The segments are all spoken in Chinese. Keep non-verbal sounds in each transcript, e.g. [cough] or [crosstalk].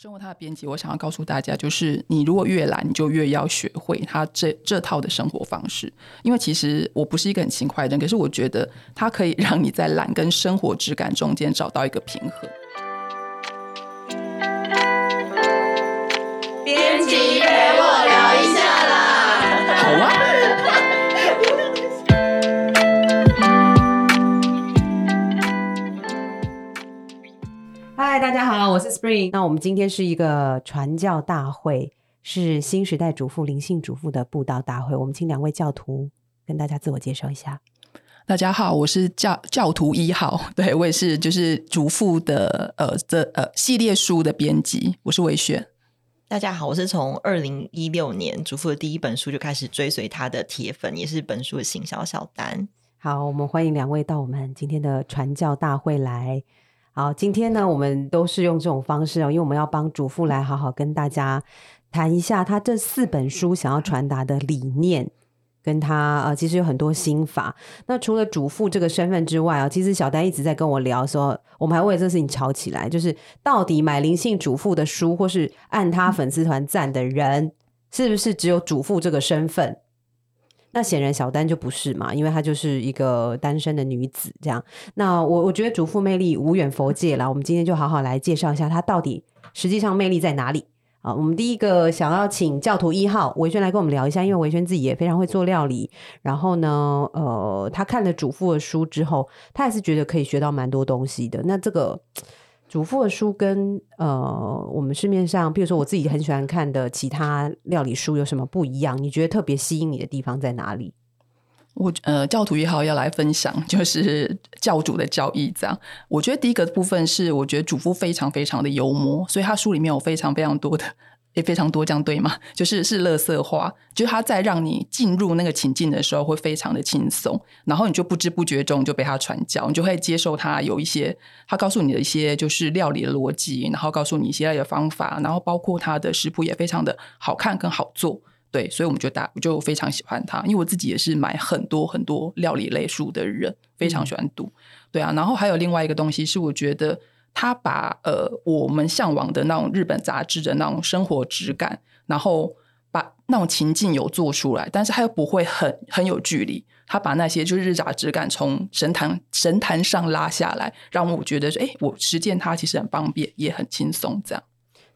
生活它的编辑，我想要告诉大家，就是你如果越懒，你就越要学会他这这套的生活方式。因为其实我不是一个很勤快的人，可是我觉得它可以让你在懒跟生活质感中间找到一个平衡。大家好，我是 Spring。那我们今天是一个传教大会，是新时代主妇、灵性主妇的布道大会。我们请两位教徒跟大家自我介绍一下。大家好，我是教教徒一号，[laughs] 对我也是就是主妇的呃这呃系列书的编辑，我是韦雪。大家好，我是从二零一六年主妇的第一本书就开始追随他的铁粉，也是本书的行销小丹。好，我们欢迎两位到我们今天的传教大会来。好，今天呢，我们都是用这种方式哦，因为我们要帮主妇来好好跟大家谈一下他这四本书想要传达的理念，跟他呃，其实有很多心法。那除了主妇这个身份之外啊，其实小丹一直在跟我聊说，我们还为这事情吵起来，就是到底买灵性主妇的书，或是按他粉丝团赞的人，是不是只有主妇这个身份？那显然小丹就不是嘛，因为她就是一个单身的女子这样。那我我觉得主妇魅力无远佛界啦，我们今天就好好来介绍一下她到底实际上魅力在哪里啊？我们第一个想要请教徒一号维轩来跟我们聊一下，因为维轩自己也非常会做料理，然后呢，呃，他看了主妇的书之后，他还是觉得可以学到蛮多东西的。那这个。主妇的书跟呃，我们市面上，比如说我自己很喜欢看的其他料理书有什么不一样？你觉得特别吸引你的地方在哪里？我呃，教徒也好要来分享，就是教主的教义。这样，我觉得第一个部分是，我觉得主妇非常非常的幽默，所以他书里面有非常非常多的。也非常多，这样对吗？[laughs] 就是是乐色化，就是他在让你进入那个情境的时候会非常的轻松，然后你就不知不觉中就被他传教，你就会接受他有一些他告诉你的一些就是料理的逻辑，然后告诉你一些的方法，然后包括他的食谱也非常的好看跟好做，对，所以我们就大我就非常喜欢它，因为我自己也是买很多很多料理类书的人，非常喜欢读，对啊，然后还有另外一个东西是我觉得。他把呃我们向往的那种日本杂志的那种生活质感，然后把那种情境有做出来，但是他又不会很很有距离。他把那些就是日杂质感从神坛神坛上拉下来，让我觉得说，哎，我实践它其实很方便，也很轻松，这样。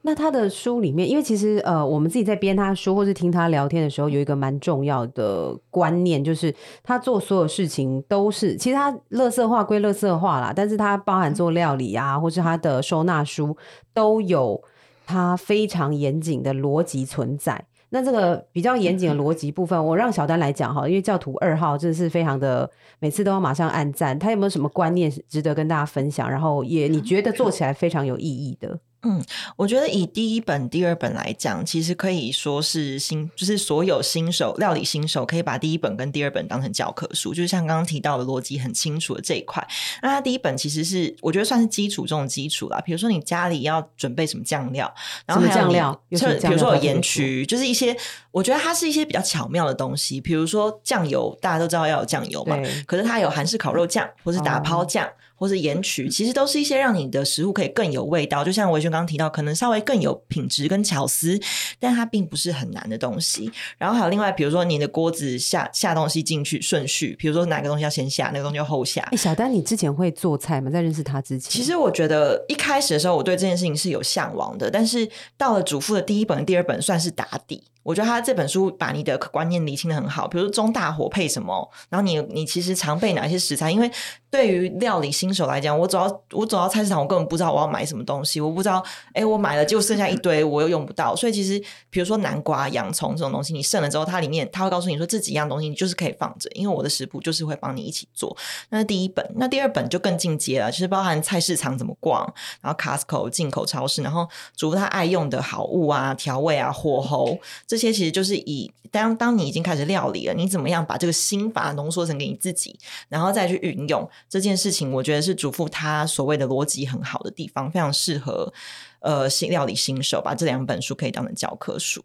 那他的书里面，因为其实呃，我们自己在编他书或是听他聊天的时候，有一个蛮重要的观念，就是他做所有事情都是，其实他乐色化归乐色化啦，但是他包含做料理啊，或是他的收纳书，都有他非常严谨的逻辑存在。那这个比较严谨的逻辑部分，我让小丹来讲哈，因为教徒二号真的是非常的，每次都要马上按赞。他有没有什么观念值得跟大家分享？然后也你觉得做起来非常有意义的？嗯，我觉得以第一本、第二本来讲，其实可以说是新，就是所有新手料理新手可以把第一本跟第二本当成教科书，就是像刚刚提到的逻辑很清楚的这一块。那它第一本其实是我觉得算是基础中的基础啦，比如说你家里要准备什么酱料，然后酱料，比如说有盐曲，就是一些我觉得它是一些比较巧妙的东西。比如说酱油，大家都知道要有酱油嘛，可是它有韩式烤肉酱或是打抛酱。或是盐曲，其实都是一些让你的食物可以更有味道。就像维轩刚刚提到，可能稍微更有品质跟巧思，但它并不是很难的东西。然后还有另外，比如说你的锅子下下东西进去顺序，比如说哪个东西要先下，哪个东西要后下。哎，小丹，你之前会做菜吗？在认识他之前，其实我觉得一开始的时候，我对这件事情是有向往的。但是到了主妇的第一本、第二本，算是打底。我觉得他这本书把你的观念理清的很好，比如说中大火配什么，然后你你其实常备哪些食材？因为对于料理新手来讲，我走到我走到菜市场，我根本不知道我要买什么东西，我不知道，哎，我买了就剩下一堆，我又用不到。所以其实比如说南瓜、洋葱这种东西，你剩了之后，它里面他会告诉你说这几样东西你就是可以放着，因为我的食谱就是会帮你一起做。那第一本，那第二本就更进阶了，就是包含菜市场怎么逛，然后 Costco 进口超市，然后煮他爱用的好物啊、调味啊、火候。这些其实就是以当当你已经开始料理了，你怎么样把这个心法浓缩成给你自己，然后再去运用这件事情，我觉得是主妇她所谓的逻辑很好的地方，非常适合呃新料理新手，把这两本书可以当成教科书。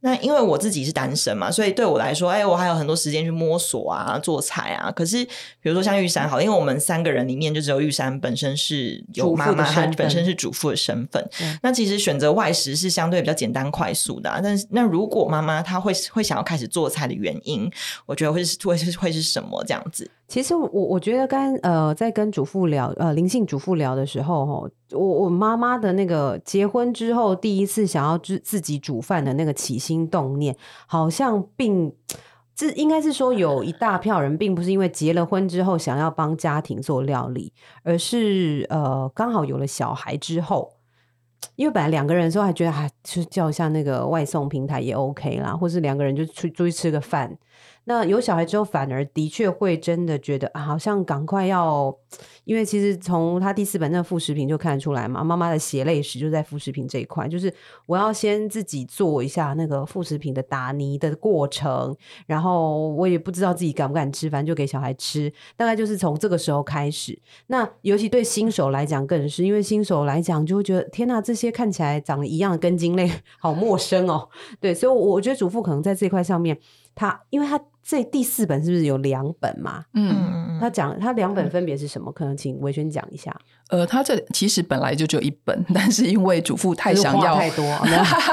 那因为我自己是单身嘛，所以对我来说，哎，我还有很多时间去摸索啊、做菜啊。可是比如说像玉山好，因为我们三个人里面就只有玉山本身是有妈妈，她本身是主妇的身份。那其实选择外食是相对比较简单快速的。但是那如果妈妈她会会想要开始做菜的原因，我觉得会是会是会是什么这样子？其实我我觉得刚呃在跟主妇聊呃灵性主妇聊的时候哈，我我妈妈的那个结婚之后第一次想要自自己煮饭的那个起心动念，好像并这应该是说有一大票人并不是因为结了婚之后想要帮家庭做料理，而是呃刚好有了小孩之后，因为本来两个人的时候还觉得还就叫一下那个外送平台也 OK 啦，或是两个人就出出去吃个饭。那有小孩之后，反而的确会真的觉得啊，好像赶快要，因为其实从他第四本那个副食品就看得出来嘛，妈妈的血泪史就在副食品这一块，就是我要先自己做一下那个副食品的打泥的过程，然后我也不知道自己敢不敢吃，反正就给小孩吃，大概就是从这个时候开始。那尤其对新手来讲，更是因为新手来讲就会觉得天呐，这些看起来长得一样的根茎类 [laughs] 好陌生哦，对，所以我觉得主妇可能在这块上面。他，因为他这第四本是不是有两本嘛？嗯，他讲他两本分别是什么？可能请维轩讲一下。呃，他这其实本来就只有一本，[laughs] 但是因为主妇太想要太多，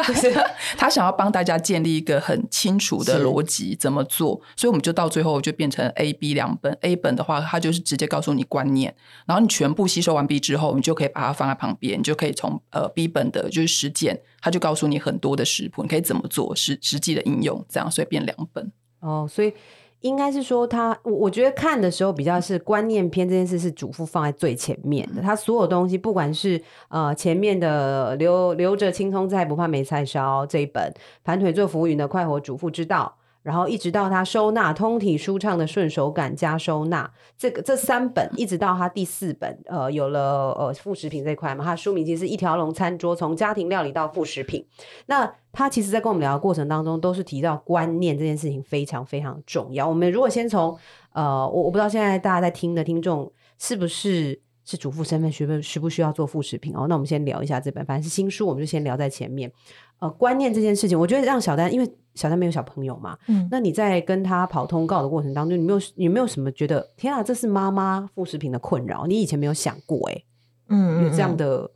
[laughs] 他想要帮大家建立一个很清楚的逻辑怎么做，所以我们就到最后就变成 A、B 两本。A 本的话，他就是直接告诉你观念，然后你全部吸收完毕之后，你就可以把它放在旁边，你就可以从呃 B 本的就是实践，他就告诉你很多的食谱，你可以怎么做，实实际的应用，这样所以变两本。哦，所以。应该是说他，我我觉得看的时候比较是观念篇这件事是主妇放在最前面的。他所有东西，不管是呃前面的留留着青葱菜不怕没菜烧这一本，盘腿做浮云的快活主妇之道。然后一直到他收纳通体舒畅的顺手感加收纳，这个这三本一直到他第四本，呃，有了呃副食品这块嘛，他书名其实是一条龙餐桌，从家庭料理到副食品。那他其实，在跟我们聊的过程当中，都是提到观念这件事情非常非常重要。我们如果先从呃，我我不知道现在大家在听的听众是不是是主妇身份，需不需不需要做副食品哦？那我们先聊一下这本，反正是新书，我们就先聊在前面。呃，观念这件事情，我觉得让小丹，因为小丹没有小朋友嘛，嗯，那你在跟他跑通告的过程当中，你没有有没有什么觉得，天啊，这是妈妈副食品的困扰？你以前没有想过，哎，嗯，有这样的。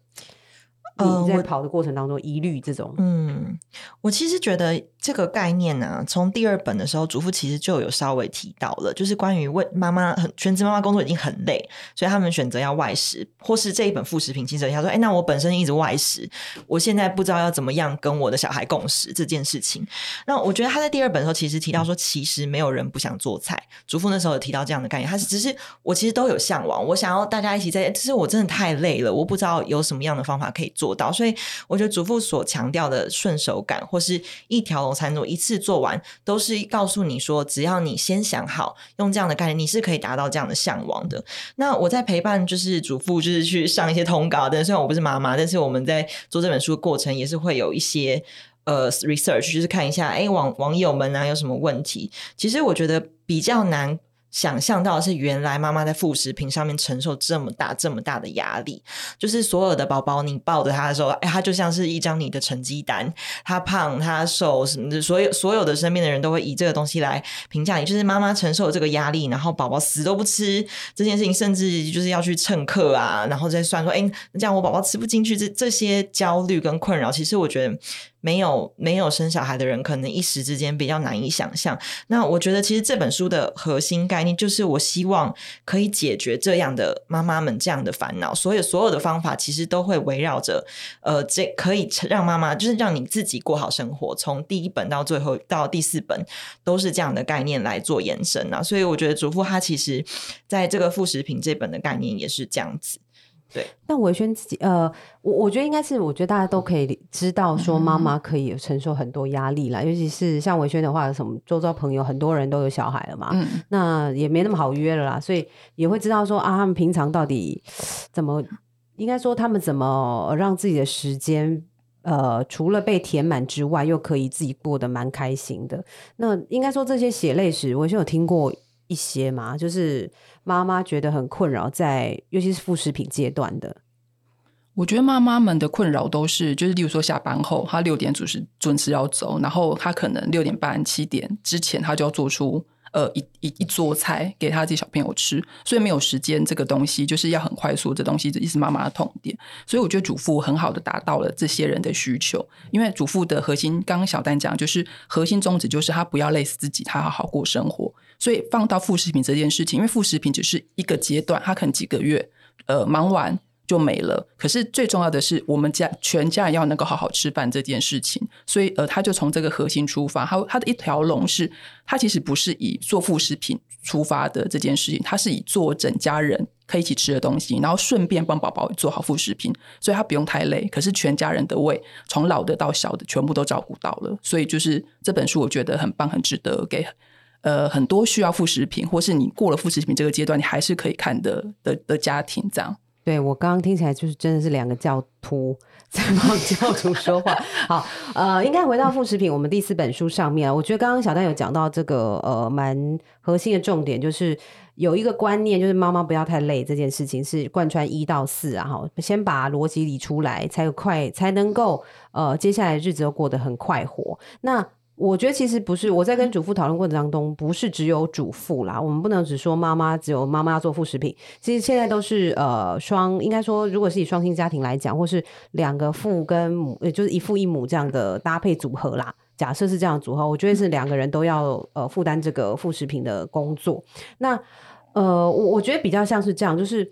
你在跑的过程当中，疑虑这种，嗯，我其实觉得这个概念呢，从第二本的时候，祖父其实就有稍微提到了，就是关于为妈妈很全职妈妈工作已经很累，所以他们选择要外食，或是这一本副食品，其实他说，哎，那我本身一直外食，我现在不知道要怎么样跟我的小孩共食这件事情。那我觉得他在第二本的时候，其实提到说，其实没有人不想做菜。祖父那时候有提到这样的概念，他是只是我其实都有向往，我想要大家一起在，只是我真的太累了，我不知道有什么样的方法可以做。到，所以我觉得祖父所强调的顺手感，或是一条龙餐桌一次做完，都是告诉你说，只要你先想好用这样的概念，你是可以达到这样的向往的。那我在陪伴就是主妇，就是去上一些通告，但虽然我不是妈妈，但是我们在做这本书的过程，也是会有一些呃 research，就是看一下，哎，网网友们啊有什么问题。其实我觉得比较难。想象到的是，原来妈妈在副食品上面承受这么大、这么大的压力，就是所有的宝宝，你抱着他的时候，哎，他就像是一张你的成绩单，他胖，他瘦，什么的，所有所有的身边的人都会以这个东西来评价你。就是妈妈承受这个压力，然后宝宝死都不吃这件事情，甚至就是要去蹭课啊，然后再算说，哎，这样我宝宝吃不进去，这这些焦虑跟困扰，其实我觉得。没有没有生小孩的人，可能一时之间比较难以想象。那我觉得，其实这本书的核心概念就是，我希望可以解决这样的妈妈们这样的烦恼。所有所有的方法，其实都会围绕着，呃，这可以让妈妈，就是让你自己过好生活。从第一本到最后到第四本，都是这样的概念来做延伸啊。所以我觉得，主妇她其实在这个副食品这本的概念也是这样子。对，但维轩自己，呃，我我觉得应该是，我觉得大家都可以知道，说妈妈可以承受很多压力啦，尤其是像维轩的话，什么周遭朋友很多人都有小孩了嘛，嗯，那也没那么好约了啦，所以也会知道说啊，他们平常到底怎么，应该说他们怎么让自己的时间，呃，除了被填满之外，又可以自己过得蛮开心的。那应该说这些血泪史，维轩有听过一些嘛，就是。妈妈觉得很困扰，在尤其是副食品阶段的。我觉得妈妈们的困扰都是，就是例如说下班后，她六点准时准时要走，然后她可能六点半七点之前，她就要做出呃一一一桌菜给他自己小朋友吃，所以没有时间这个东西就是要很快速，这东西也是妈妈的痛点。所以我觉得主妇很好的达到了这些人的需求，因为主妇的核心，刚刚小丹讲就是核心宗旨就是她不要累死自己，她好好过生活。所以放到副食品这件事情，因为副食品只是一个阶段，她可能几个月呃忙完。就没了。可是最重要的是，我们家全家人要能够好好吃饭这件事情。所以，呃，他就从这个核心出发。他他的一条龙是，他其实不是以做副食品出发的这件事情，他是以做整家人可以一起吃的东西，然后顺便帮宝宝做好副食品。所以他不用太累，可是全家人的胃，从老的到小的，全部都照顾到了。所以就是这本书，我觉得很棒，很值得给呃很多需要副食品，或是你过了副食品这个阶段，你还是可以看的的的家庭这样。对我刚刚听起来就是真的是两个教徒在帮教徒说话。好，呃，应该回到副食品，我们第四本书上面，我觉得刚刚小丹有讲到这个呃蛮核心的重点，就是有一个观念，就是妈妈不要太累这件事情是贯穿一到四啊，哈，先把逻辑理出来，才有快才能够呃接下来日子都过得很快活。那我觉得其实不是，我在跟主妇讨论过程当中，不是只有主妇啦，我们不能只说妈妈，只有妈妈要做副食品。其实现在都是呃双，应该说，如果是以双薪家庭来讲，或是两个父跟母，也就是一父一母这样的搭配组合啦。假设是这样组合，我觉得是两个人都要呃负担这个副食品的工作。那呃，我我觉得比较像是这样，就是。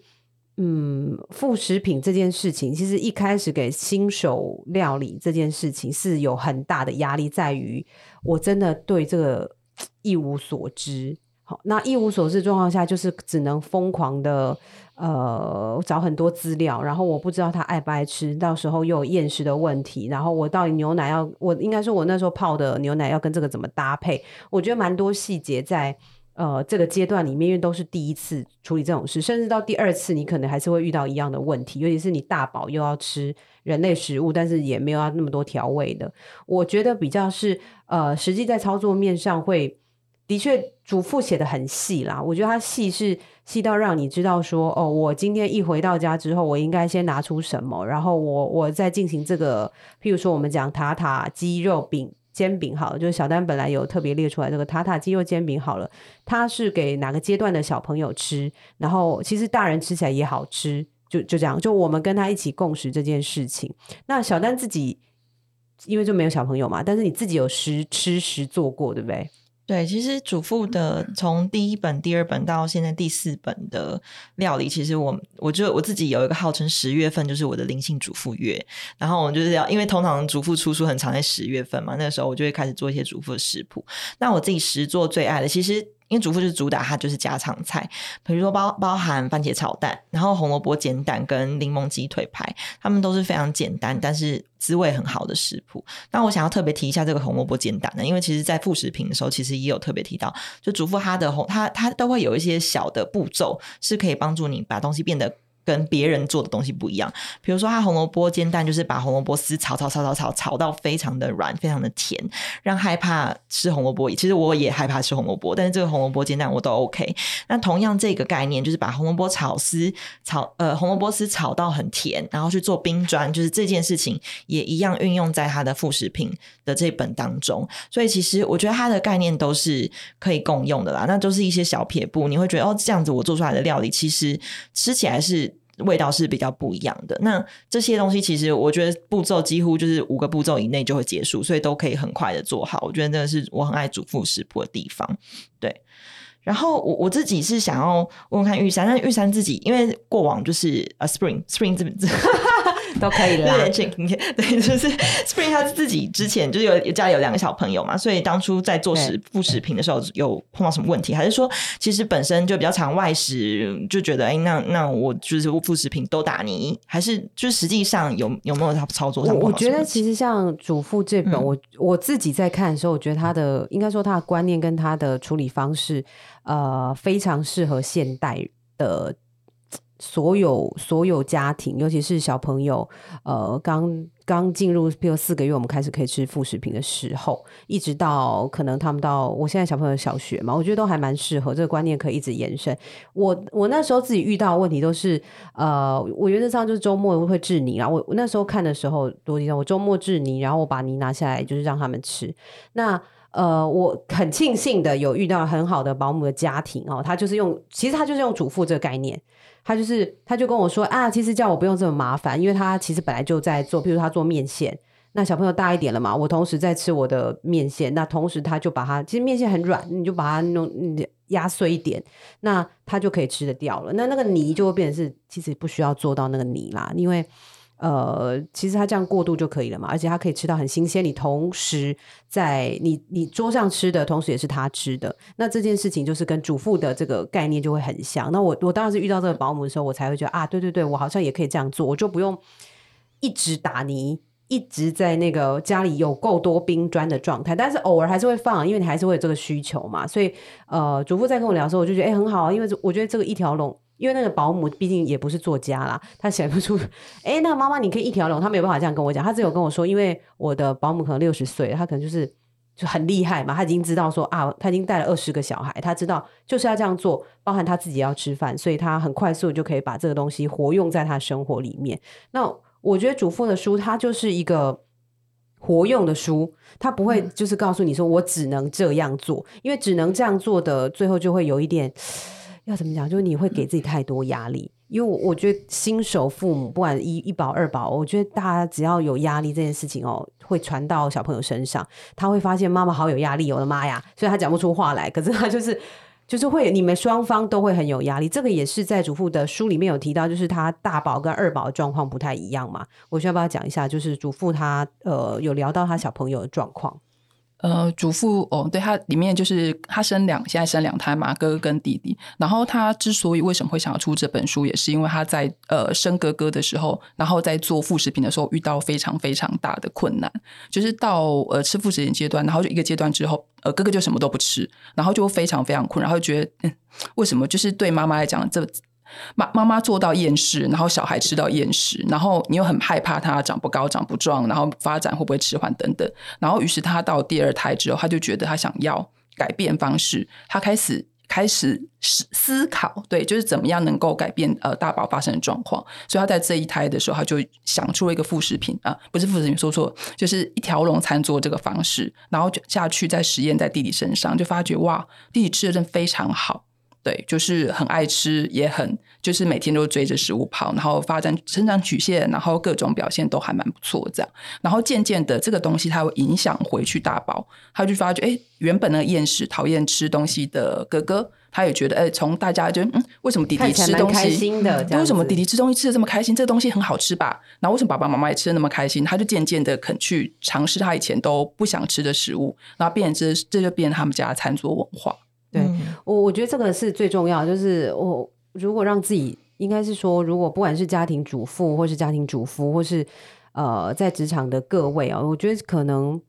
嗯，副食品这件事情，其实一开始给新手料理这件事情是有很大的压力，在于我真的对这个一无所知。好，那一无所知状况下，就是只能疯狂的呃找很多资料，然后我不知道他爱不爱吃，到时候又有厌食的问题，然后我到底牛奶要，我应该说我那时候泡的牛奶要跟这个怎么搭配，我觉得蛮多细节在。呃，这个阶段里面，因为都是第一次处理这种事，甚至到第二次，你可能还是会遇到一样的问题，尤其是你大宝又要吃人类食物，但是也没有要那么多调味的。我觉得比较是呃，实际在操作面上会，的确主妇写的很细啦。我觉得它细是细到让你知道说，哦，我今天一回到家之后，我应该先拿出什么，然后我我再进行这个，譬如说我们讲塔塔鸡肉饼。煎饼好了，就是小丹本来有特别列出来这个塔塔鸡肉煎饼好了，它是给哪个阶段的小朋友吃？然后其实大人吃起来也好吃，就就这样，就我们跟他一起共识这件事情。那小丹自己因为就没有小朋友嘛，但是你自己有实吃实做过，对不对？对，其实主妇的从第一本、第二本到现在第四本的料理，其实我我就我自己有一个号称十月份就是我的灵性主妇月，然后我就是要因为通常主妇出书很常在十月份嘛，那个时候我就会开始做一些主妇的食谱。那我自己实做最爱的，其实。因为主妇就是主打，它就是家常菜，比如说包包含番茄炒蛋，然后红萝卜煎蛋跟柠檬鸡腿排，他们都是非常简单，但是滋味很好的食谱。那我想要特别提一下这个红萝卜煎蛋呢，因为其实在副食品的时候，其实也有特别提到，就主妇它的红，它它都会有一些小的步骤，是可以帮助你把东西变得。跟别人做的东西不一样，比如说他红萝卜煎蛋，就是把红萝卜丝炒炒炒炒炒炒到非常的软，非常的甜，让害怕吃红萝卜。其实我也害怕吃红萝卜，但是这个红萝卜煎蛋我都 OK。那同样这个概念，就是把红萝卜炒丝炒呃红萝卜丝炒到很甜，然后去做冰砖，就是这件事情也一样运用在它的副食品的这本当中。所以其实我觉得它的概念都是可以共用的啦。那都是一些小撇步，你会觉得哦，这样子我做出来的料理其实吃起来是。味道是比较不一样的。那这些东西其实我觉得步骤几乎就是五个步骤以内就会结束，所以都可以很快的做好。我觉得那是我很爱祖父食谱的地方。对，然后我我自己是想要问问看玉山，但玉山自己因为过往就是呃 Spring Spring 这这。都可以啦。[laughs] 对，就是 Spring 他自己之前就是有家里有两个小朋友嘛，所以当初在做食副食品的时候有碰到什么问题，还是说其实本身就比较常外食，就觉得哎，那那我就是副食品都打泥，还是就是实际上有有没有他操作上？我觉得其实像主妇这本，我我自己在看的时候，我觉得他的应该说他的观念跟他的处理方式，呃，非常适合现代的。所有所有家庭，尤其是小朋友，呃，刚刚进入，比如四个月，我们开始可以吃副食品的时候，一直到可能他们到我现在小朋友小学嘛，我觉得都还蛮适合这个观念，可以一直延伸。我我那时候自己遇到的问题都是，呃，我原则上就是周末会治泥啊。我我那时候看的时候多地方，我周末治泥，然后我把泥拿下来，就是让他们吃。那呃，我很庆幸的有遇到很好的保姆的家庭哦，他就是用，其实他就是用主妇这个概念。他就是，他就跟我说啊，其实叫我不用这么麻烦，因为他其实本来就在做，譬如他做面线，那小朋友大一点了嘛，我同时在吃我的面线，那同时他就把它，其实面线很软，你就把它弄压碎一点，那他就可以吃得掉了。那那个泥就会变成是，其实不需要做到那个泥啦，因为。呃，其实它这样过渡就可以了嘛，而且它可以吃到很新鲜。你同时在你你桌上吃的同时，也是他吃的。那这件事情就是跟主妇的这个概念就会很像。那我我当然是遇到这个保姆的时候，我才会觉得啊，对对对，我好像也可以这样做，我就不用一直打泥，一直在那个家里有够多冰砖的状态。但是偶尔还是会放，因为你还是会有这个需求嘛。所以呃，主妇在跟我聊的时候，我就觉得哎很好啊，因为我觉得这个一条龙。因为那个保姆毕竟也不是作家啦，他写不出。哎，那个妈妈你可以一条龙，他没有办法这样跟我讲，他只有跟我说，因为我的保姆可能六十岁，他可能就是就很厉害嘛，他已经知道说啊，他已经带了二十个小孩，他知道就是要这样做，包含他自己要吃饭，所以他很快速就可以把这个东西活用在他生活里面。那我觉得主妇的书，它就是一个活用的书，他不会就是告诉你说我只能这样做，因为只能这样做的，最后就会有一点。要怎么讲？就是你会给自己太多压力，因为我我觉得新手父母不管一一宝二宝，我觉得大家只要有压力这件事情哦，会传到小朋友身上，他会发现妈妈好有压力，我的妈呀！所以他讲不出话来，可是他就是就是会，你们双方都会很有压力。这个也是在祖父的书里面有提到，就是他大宝跟二宝状况不太一样嘛。我需要不要讲一下？就是祖父他呃有聊到他小朋友的状况。呃，祖父哦，对他里面就是他生两，现在生两胎嘛，哥哥跟弟弟。然后他之所以为什么会想要出这本书，也是因为他在呃生哥哥的时候，然后在做副食品的时候遇到非常非常大的困难，就是到呃吃副食品阶段，然后就一个阶段之后，呃哥哥就什么都不吃，然后就非常非常困，然后觉得嗯，为什么就是对妈妈来讲这。妈妈妈做到厌食，然后小孩吃到厌食，然后你又很害怕他长不高、长不壮，然后发展会不会迟缓等等。然后于是他到第二胎之后，他就觉得他想要改变方式，他开始开始思思考，对，就是怎么样能够改变呃大宝发生的状况。所以他在这一胎的时候，他就想出了一个副食品啊，不是副食品，说错，就是一条龙餐桌这个方式，然后就下去再实验在弟弟身上，就发觉哇，弟弟吃的真非常好。对，就是很爱吃，也很就是每天都追着食物跑，然后发展成长曲线，然后各种表现都还蛮不错，这样。然后渐渐的，这个东西它会影响回去大宝，他就发觉，哎，原本那个厌食、讨厌吃东西的哥哥，他也觉得，哎，从大家就嗯，为什么弟弟吃东西，为什么弟弟吃东西吃的这么开心？这个东西很好吃吧？然后为什么爸爸妈妈也吃的那么开心？他就渐渐的肯去尝试他以前都不想吃的食物，然后变成这这就变成他们家的餐桌文化。对我，我觉得这个是最重要。就是我如果让自己，应该是说，如果不管是家庭主妇，或是家庭主夫，或是呃在职场的各位啊，我觉得可能。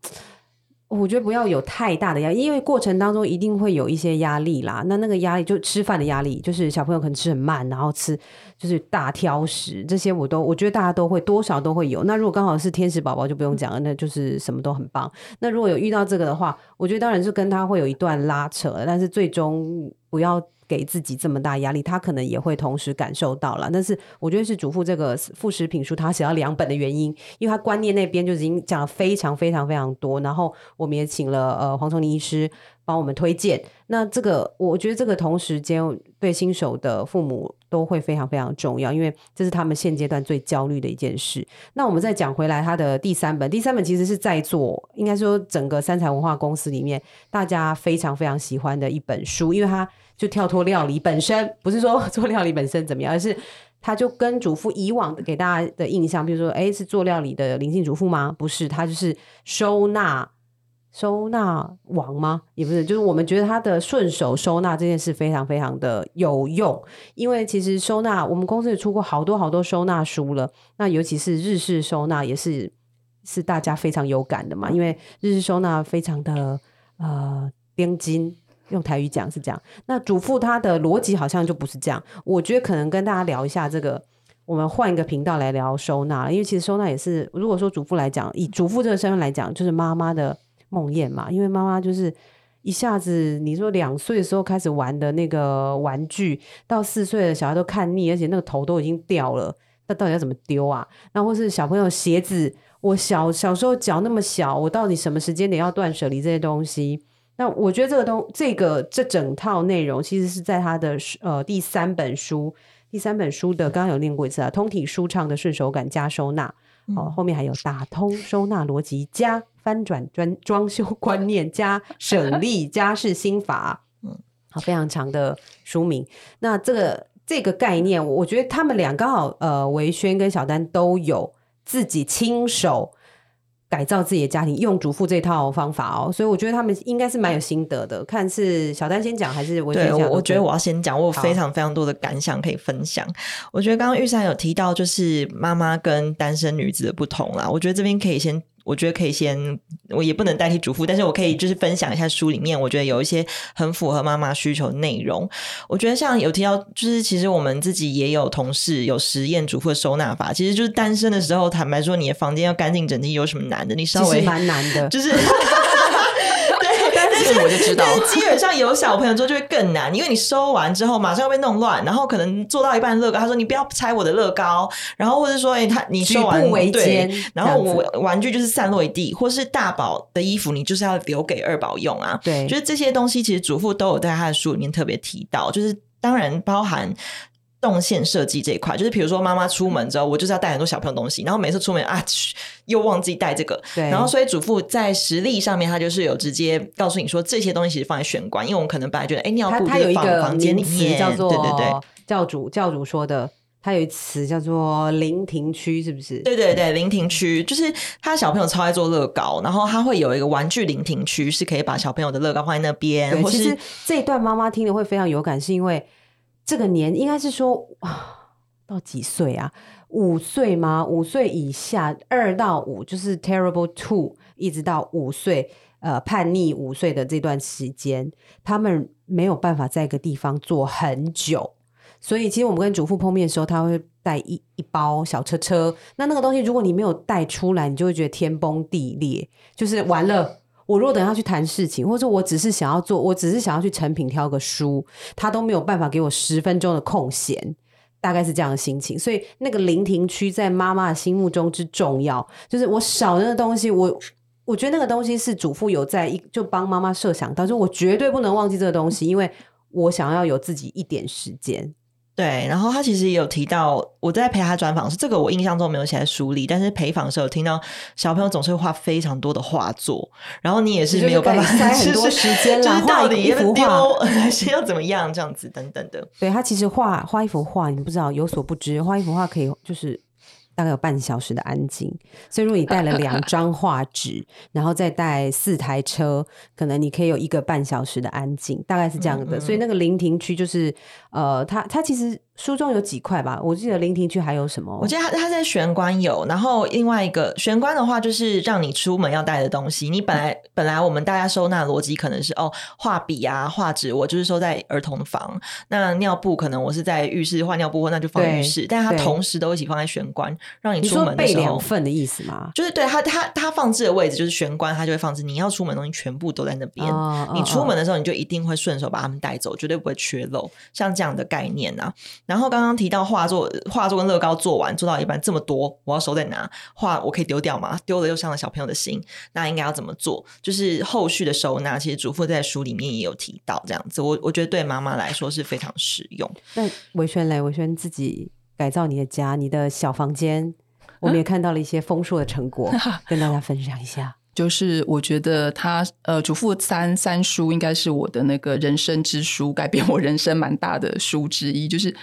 我觉得不要有太大的压力，因为过程当中一定会有一些压力啦。那那个压力就吃饭的压力，就是小朋友可能吃很慢，然后吃就是大挑食，这些我都我觉得大家都会多少都会有。那如果刚好是天使宝宝就不用讲了，那就是什么都很棒。那如果有遇到这个的话，我觉得当然是跟他会有一段拉扯，但是最终不要。给自己这么大压力，他可能也会同时感受到了。但是我觉得是主妇这个副食品书他写到两本的原因，因为他观念那边就已经讲了非常非常非常多。然后我们也请了呃黄崇林医师帮我们推荐。那这个我觉得这个同时间对新手的父母都会非常非常重要，因为这是他们现阶段最焦虑的一件事。那我们再讲回来，他的第三本，第三本其实是在做，应该说整个三彩文化公司里面大家非常非常喜欢的一本书，因为它。就跳脱料理本身，不是说 [laughs] 做料理本身怎么样，而是他就跟主妇以往给大家的印象，比如说，哎，是做料理的灵性主妇吗？不是，他就是收纳收纳王吗？也不是，就是我们觉得他的顺手收纳这件事非常非常的有用，因为其实收纳，我们公司也出过好多好多收纳书了，那尤其是日式收纳也是是大家非常有感的嘛，因为日式收纳非常的呃边金。用台语讲是这样，那主妇她的逻辑好像就不是这样。我觉得可能跟大家聊一下这个，我们换一个频道来聊收纳，因为其实收纳也是，如果说主妇来讲，以主妇这个身份来讲，就是妈妈的梦魇嘛。因为妈妈就是一下子，你说两岁的时候开始玩的那个玩具，到四岁的小孩都看腻，而且那个头都已经掉了，那到底要怎么丢啊？那或是小朋友鞋子，我小小时候脚那么小，我到底什么时间点要断舍离这些东西？那我觉得这个东这个这整套内容，其实是在他的呃第三本书。第三本书的刚刚有念过一次啊，通体舒畅的顺手感加收纳，哦，后面还有打通收纳逻辑加翻转装装修观念加省力家事心法，嗯，好，非常长的书名。那这个这个概念，我觉得他们俩刚好呃，维轩跟小丹都有自己亲手。改造自己的家庭，用主妇这套方法哦，所以我觉得他们应该是蛮有心得的。看是小丹先讲还是我先讲？我觉得我要先讲，我有非常非常多的感想可以分享。我觉得刚刚玉山有提到，就是妈妈跟单身女子的不同啦。我觉得这边可以先。我觉得可以先，我也不能代替主妇，但是我可以就是分享一下书里面，我觉得有一些很符合妈妈需求的内容。我觉得像有提到，就是其实我们自己也有同事有实验主妇的收纳法，其实就是单身的时候，坦白说，你的房间要干净整洁，有什么难的？你稍微蛮难的，[laughs] 就是。我就知道，基本上有小朋友之后就会更难，因为你收完之后马上要被弄乱，然后可能做到一半乐高，他说你不要拆我的乐高，然后或者说哎他你收完对，然后我玩具就是散落一地，或是大宝的衣服你就是要留给二宝用啊，对，就是这些东西其实祖父都有在他的书里面特别提到，就是当然包含。动线设计这一块，就是比如说妈妈出门之后，我就是要带很多小朋友东西，然后每次出门啊，又忘记带这个，然后所以主妇在实力上面，他就是有直接告诉你说这些东西其实放在玄关，因为我们可能本来觉得，哎，尿布它有一个房间里面叫做对对对，教主教主说的，他有一词叫做临停区，是不是？对对对，临停区就是他小朋友超爱做乐高，然后他会有一个玩具临停区，是可以把小朋友的乐高放在那边。其实这一段妈妈听了会非常有感，是因为。这个年应该是说啊，[sighs] 到几岁啊？五岁吗？五岁以下，二到五就是 terrible two，一直到五岁，呃，叛逆五岁的这段时间，他们没有办法在一个地方坐很久。所以，其实我们跟主妇碰面的时候，他会带一一包小车车。那那个东西，如果你没有带出来，你就会觉得天崩地裂，就是完了。我如果等下去谈事情，或者我只是想要做，我只是想要去成品挑个书，他都没有办法给我十分钟的空闲，大概是这样的心情。所以那个临停区在妈妈的心目中之重要，就是我少那个东西，我我觉得那个东西是祖父有在一就帮妈妈设想到，就我绝对不能忘记这个东西，因为我想要有自己一点时间。对，然后他其实也有提到，我在陪他专访是这个，我印象中没有写在书里，但是陪访的时候听到小朋友总是会画非常多的画作，然后你也是没有办法塞很多时间啦，画一幅画还是要怎么样这样子等等的。对他其实画画一幅画，你不知道有所不知，画一幅画可以就是。大概有半小时的安静，所以如果你带了两 [laughs] 张画纸，然后再带四台车，可能你可以有一个半小时的安静，大概是这样的。所以那个临停区就是，呃，它它其实。书中有几块吧？我记得聆听区还有什么？我记得他他在玄关有，然后另外一个玄关的话，就是让你出门要带的东西。你本来本来我们大家收纳逻辑可能是哦，画笔啊、画纸，我就是收在儿童房。那尿布可能我是在浴室换尿布，那就放浴室。但它同时都一起放在玄关，让你出门的时候备两份的意思吗？就是对它它它放置的位置就是玄关，它就会放置你要出门东西全部都在那边。你出门的时候你就一定会顺手把它们带走，绝对不会缺漏。像这样的概念啊。然后刚刚提到画作，画作跟乐高做完做到一半这么多，我要收在哪？画我可以丢掉吗？丢了又伤了小朋友的心，那应该要怎么做？就是后续的收纳，其实主妇在书里面也有提到这样子。我我觉得对妈妈来说是非常实用。那维轩嘞，维轩自己改造你的家，你的小房间，我们也看到了一些丰硕的成果，[laughs] 跟大家分享一下。就是我觉得他呃，主妇三三书应该是我的那个人生之书，改变我人生蛮大的书之一，就是。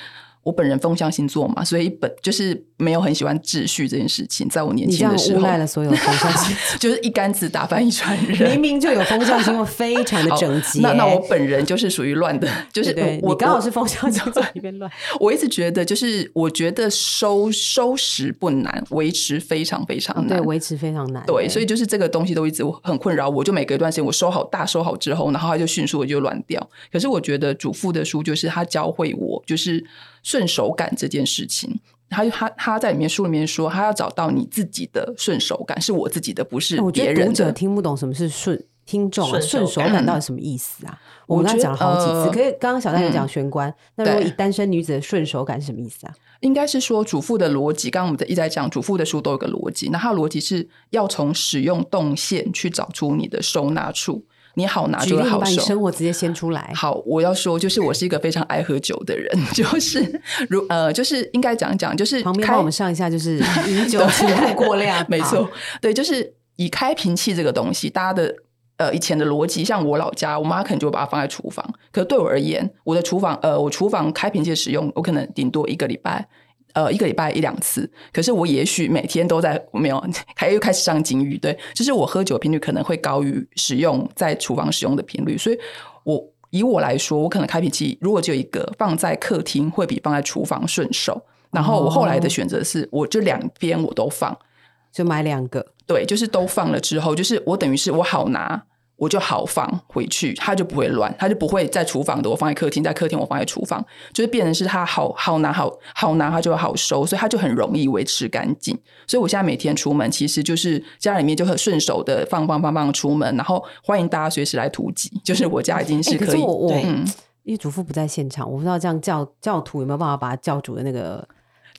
我本人风象星座嘛，所以本就是没有很喜欢秩序这件事情。在我年轻的时候，诬赖了所有风象星座，[laughs] 就是一竿子打翻一船人。明明就有风象星座，非常的整洁。那那我本人就是属于乱的，就是我刚好是风象星座里边乱。[laughs] 我一直觉得，就是我觉得收收拾不难，维持非常非常难。对，维持非常难。对，所以就是这个东西都一直很困扰我。就每隔一段时间，我收好大收好之后，然后它就迅速的就乱掉。可是我觉得主妇的书就是他教会我，就是。顺手感这件事情，他他他在里面书里面说，他要找到你自己的顺手感，是我自己的，不是别人得读者。听不懂什么是顺。听众啊，顺手手感感到底什么意思啊？我们刚刚我觉得讲了好几次，呃可是刚刚小戴有讲嗯玄关，那如果以单身女子的顺手感是什么意思啊？应该是说主妇的逻辑，刚刚我们在一直在讲主妇的书都有个逻辑，那它的逻辑是要从使用动线去找出你的收纳处，你好拿举例，就好手。生活直接先出来。好，我要说，就是我是一个非常爱喝酒的人，就是 [laughs] 如呃，就是应该讲讲，就是开旁边帮我们上一下，就是饮酒 [laughs] 请勿过量，没错，对，就是以开瓶器这个东西，大家的呃以前的逻辑，像我老家，我妈可能就会把它放在厨房。可对我而言，我的厨房呃，我厨房开瓶器的使用，我可能顶多一个礼拜。呃，一个礼拜一两次，可是我也许每天都在没有，还又开始上警语，对，就是我喝酒频率可能会高于使用在厨房使用的频率，所以我以我来说，我可能开瓶器如果只有一个放在客厅，会比放在厨房顺手。然后我后来的哦。选择是，我就两边我都放，就买两个。对，就是都放了之后，就是我等于是我好拿，我就好放回去，它就不会乱，它就不会在厨房的我放在客厅，在客厅我放在厨房，就是变成是它好好拿好好拿，它就会好收，所以它就很容易维持干净。所以我现在每天出门，其实就是家里面就很顺手的放放放放出门，然后欢迎大家随时来突击，就是我家已经哎，是可以，可我我因为主妇不在现场，我不知道这样教教徒有没有办法把教主的那个精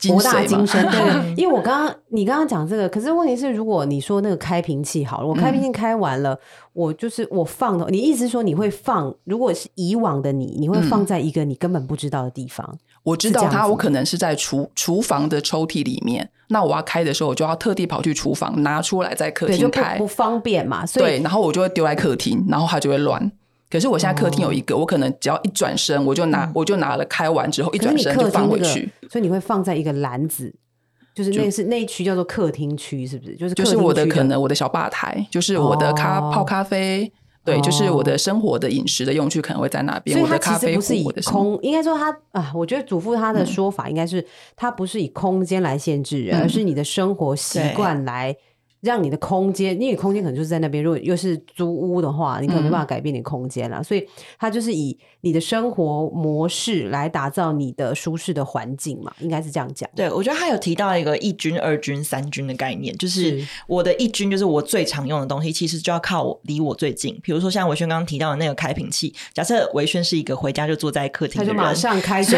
博大精深。对 [laughs] 对，因为我刚刚你刚刚讲这个，可是问题是，如果你说那个开瓶器好了，我开瓶器开完了，我就是我放的，你意思是说你会放？如果是以往的你，你会放在一个你根本不知道的地方。我知道它，我可能是在厨厨房的抽屉里面。那我要开的时候，我就要特地跑去厨房拿出来，在客厅开不。方便嘛，所以对，然后我就会丢在客厅，然后它就会乱。可是我现在客厅有一个，我可能只要一转身，我就拿，我就拿了，开完之后一转身就放回去。，所以你会放在一个篮子，就是那是那一区叫做客厅区，是不是？就是就是我的可能我的小吧台，就是我的咖、哦泡咖啡，对，就是我的生活的饮食的用具可能会在那边。所以它我的咖啡壶，其实不是以空，应该说它啊，我觉得祖父他的说法应该是，他不是以空间来限制人，嗯。而是你的生活习惯来让你的空间，因为空间可能就是在那边。如果又是租屋的话，你可能没办法改变你的空间啦，所以它就是以你的生活模式来打造你的舒适的环境嘛，应该是这样讲。对，我觉得他有提到一个一军、二军、三军的概念，就是是我的一军就是我最常用的东西，其实就要靠我离我最近。比如说像维轩刚刚提到的那个开瓶器，假设维轩是一个回家就坐在客厅的人，他就马上开这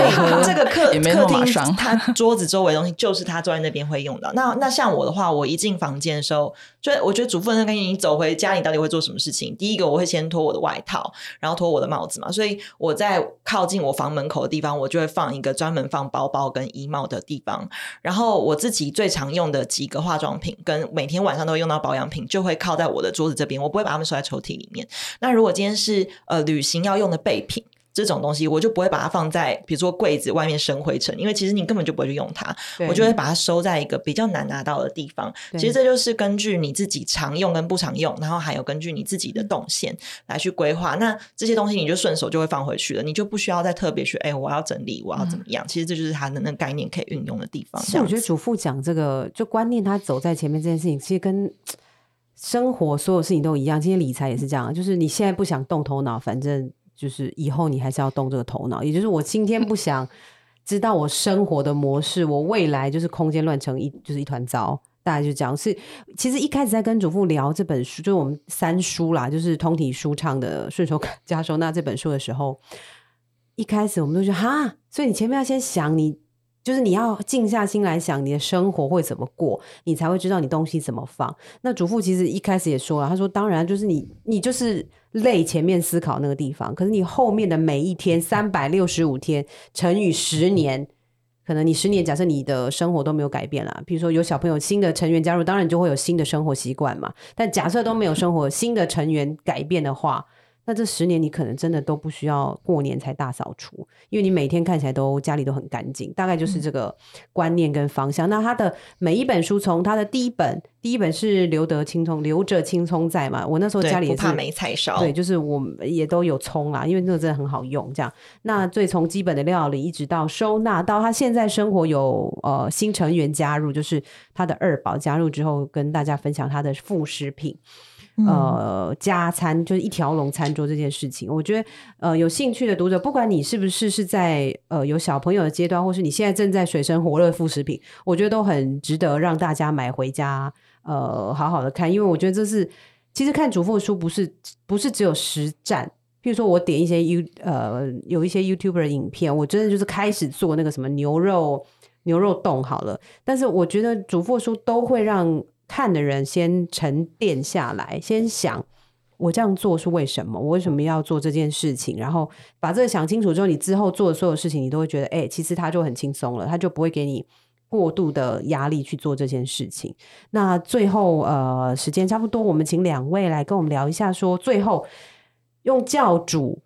个客 [laughs] 也没那客厅他桌子周围的东西就是他坐在那边会用的。那那像我的话，我一进房间的时候，就我觉得主妇人跟，你走回家里到底会做什么事情？第一个我会先脱我的外套，然后脱我的帽子嘛。所以我在靠近我房门口的地方，我就会放一个专门放包包跟衣帽的地方。然后我自己最常用的几个化妆品，跟每天晚上都会用到保养品，就会靠在我的桌子这边，我不会把它们收在抽屉里面。那如果今天是呃旅行要用的备品。这种东西我就不会把它放在比如说柜子外面生灰尘，因为其实你根本就不会去用它，我就会把它收在一个比较难拿到的地方。其实这就是根据你自己常用跟不常用，然后还有根据你自己的动线来去规划。那这些东西你就顺手就会放回去了，你就不需要再特别去哎、我要整理，我要怎么样？其实这就是它的那个概念可以运用的地方。其实我觉得主妇讲这个，就观念他走在前面这件事情，其实跟生活所有事情都一样。今天理财也是这样，就是你现在不想动头脑，反正就是以后你还是要动这个头脑。也就是我今天不想知道我生活的模式，我未来就是空间乱成一就是一团糟。大概就这样，是其实一开始在跟主妇聊这本书，就是我们三书啦，就是通体舒畅的顺手加收纳这本书的时候，一开始我们都觉得哈，所以你前面要先想你，就是你要静下心来想你的生活会怎么过，你才会知道你东西怎么放。那主妇其实一开始也说了，他说当然就是你，你就是累前面思考那个地方，可是你后面的每一天三百六十五天乘以十年。可能你十年，假设你的生活都没有改变啦，比如说有小朋友新的成员加入，当然就会有新的生活习惯嘛。但假设都没有生活新的成员改变的话，那这十年你可能真的都不需要过年才大扫除，因为你每天看起来都家里都很干净，大概就是这个观念跟方向。那他的每一本书，从他的第一本，第一本是留得青葱，留着青葱在嘛，我那时候家里也怕没菜烧，对，就是我们也都有葱啦，因为那个真的很好用。这样，那最从基本的料理一直到收纳，到他现在生活有呃新成员加入，就是他的二宝加入之后，跟大家分享他的副食品。呃加餐，就是一条龙餐桌这件事情。我觉得呃有兴趣的读者，不管你是不是是在呃有小朋友的阶段，或是你现在正在水深火热副食品，我觉得都很值得让大家买回家呃好好的看，因为我觉得这是其实看主妇书不是不是只有实战。譬如说，我点一些 You 呃有一些 YouTuber 的影片，我真的就是开始做那个什么牛肉牛肉冻好了。但是我觉得主妇书都会让看的人先沉淀下来，先想我这样做是为什么，我为什么要做这件事情，然后把这个想清楚之后，你之后做的所有事情，你都会觉得，哎，其实他就很轻松了，他就不会给你过度的压力去做这件事情。那最后呃，时间差不多，我们请两位来跟我们聊一下，说最后。用教主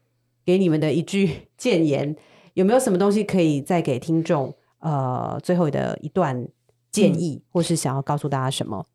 给你们的一句谏言，有没有什么东西可以再给听众？呃，最后的一段建议，或是想要告诉大家什么？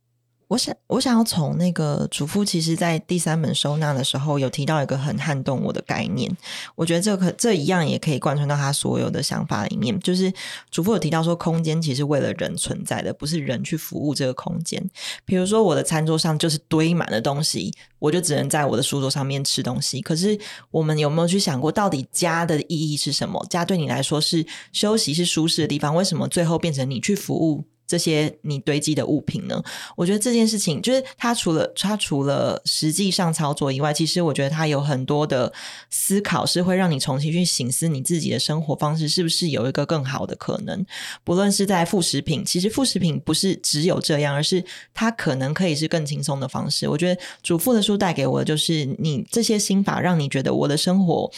我想，我想要从那个主妇，其实在第三本收纳的时候，有提到一个很撼动我的概念。我觉得这可这一样也可以贯穿到他所有的想法里面。就是主妇有提到说，空间其实为了人存在的，不是人去服务这个空间。比如说，我的餐桌上就是堆满了东西，我就只能在我的书桌上面吃东西。可是，我们有没有去想过，到底家的意义是什么？家对你来说是休息、是舒适的地方，为什么最后变成你去服务？这些你堆积的物品呢？我觉得这件事情就是它除了它除了实际上操作以外，其实我觉得它有很多的思考是会让你重新去醒思你自己的生活方式是不是有一个更好的可能。不论是在副食品，其实副食品不是只有这样，而是它可能可以是更轻松的方式。我觉得主妇的书带给我的就是你这些心法，让你觉得我的生活。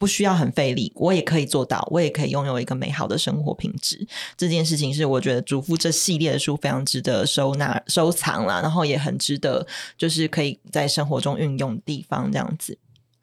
不需要很费力，我也可以做到，我也可以拥有一个美好的生活品质。这件事情是我觉得主妇这系列的书非常值得收纳收藏啦，然后也很值得，就是可以在生活中运用的地方这样子。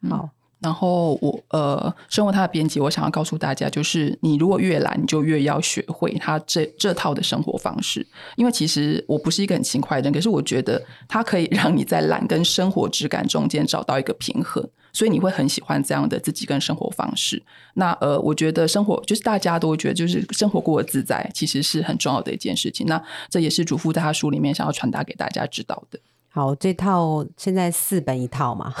好。然后我呃，身为他的编辑，我想要告诉大家，就是你如果越懒，你就越要学会他这这套的生活方式。因为其实我不是一个很勤快的人，可是我觉得它可以让你在懒跟生活质感中间找到一个平衡，所以你会很喜欢这样的自己跟生活方式。那呃，我觉得生活就是大家都会觉得，就是生活过得自在，其实是很重要的一件事情。那这也是主妇在他书里面想要传达给大家知道的。好，这套现在四本一套嘛。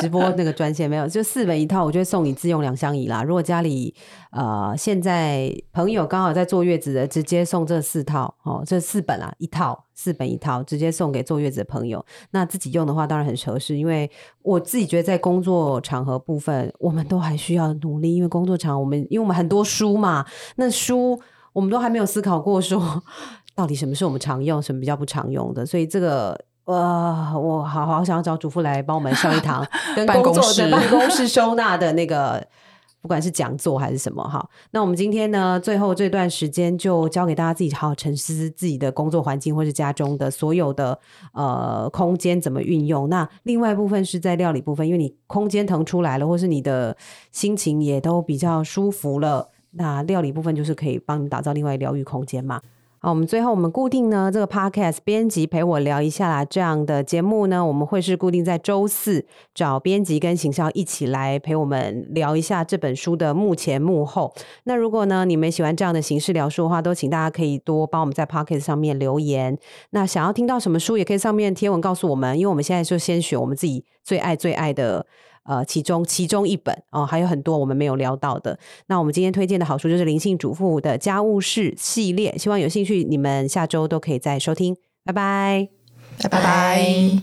直播那个专线没有，就四本一套，我就送你自用两相宜啦。如果家里呃现在朋友刚好在坐月子的，直接送这四套哦，这四本啊一套，四本一套，直接送给坐月子的朋友。那自己用的话当然很合适，因为我自己觉得在工作场合部分，我们都还需要努力，因为工作场我们因为我们很多书嘛，那书我们都还没有思考过说 [laughs] 到底什么是我们常用，什么比较不常用的，所以这个。呃，我好好想要找主妇来帮我们上一堂 [laughs] 跟工作的办公室收纳的那个，不管是讲座还是什么哈。那我们今天呢，最后这段时间就交给大家自己好好沉思自己的工作环境或是家中的所有的呃空间怎么运用。那另外一部分是在料理部分，因为你空间腾出来了，或是你的心情也都比较舒服了，那料理部分就是可以帮你打造另外疗愈空间嘛。好，我们最后我们固定呢这个 podcast 编辑陪我聊一下啦，这样的节目呢，我们会是固定在周四找编辑跟行销一起来陪我们聊一下这本书的幕前幕后。那如果呢你们喜欢这样的形式聊书的话，都请大家可以多帮我们在 podcast 上面留言。那想要听到什么书，也可以上面贴文告诉我们，因为我们现在就先选我们自己最爱最爱的。呃，其中其中一本哦，还有很多我们没有聊到的。那我们今天推荐的好书就是《灵性主妇的家务事》系列，希望有兴趣你们下周都可以再收听。拜拜，拜拜拜。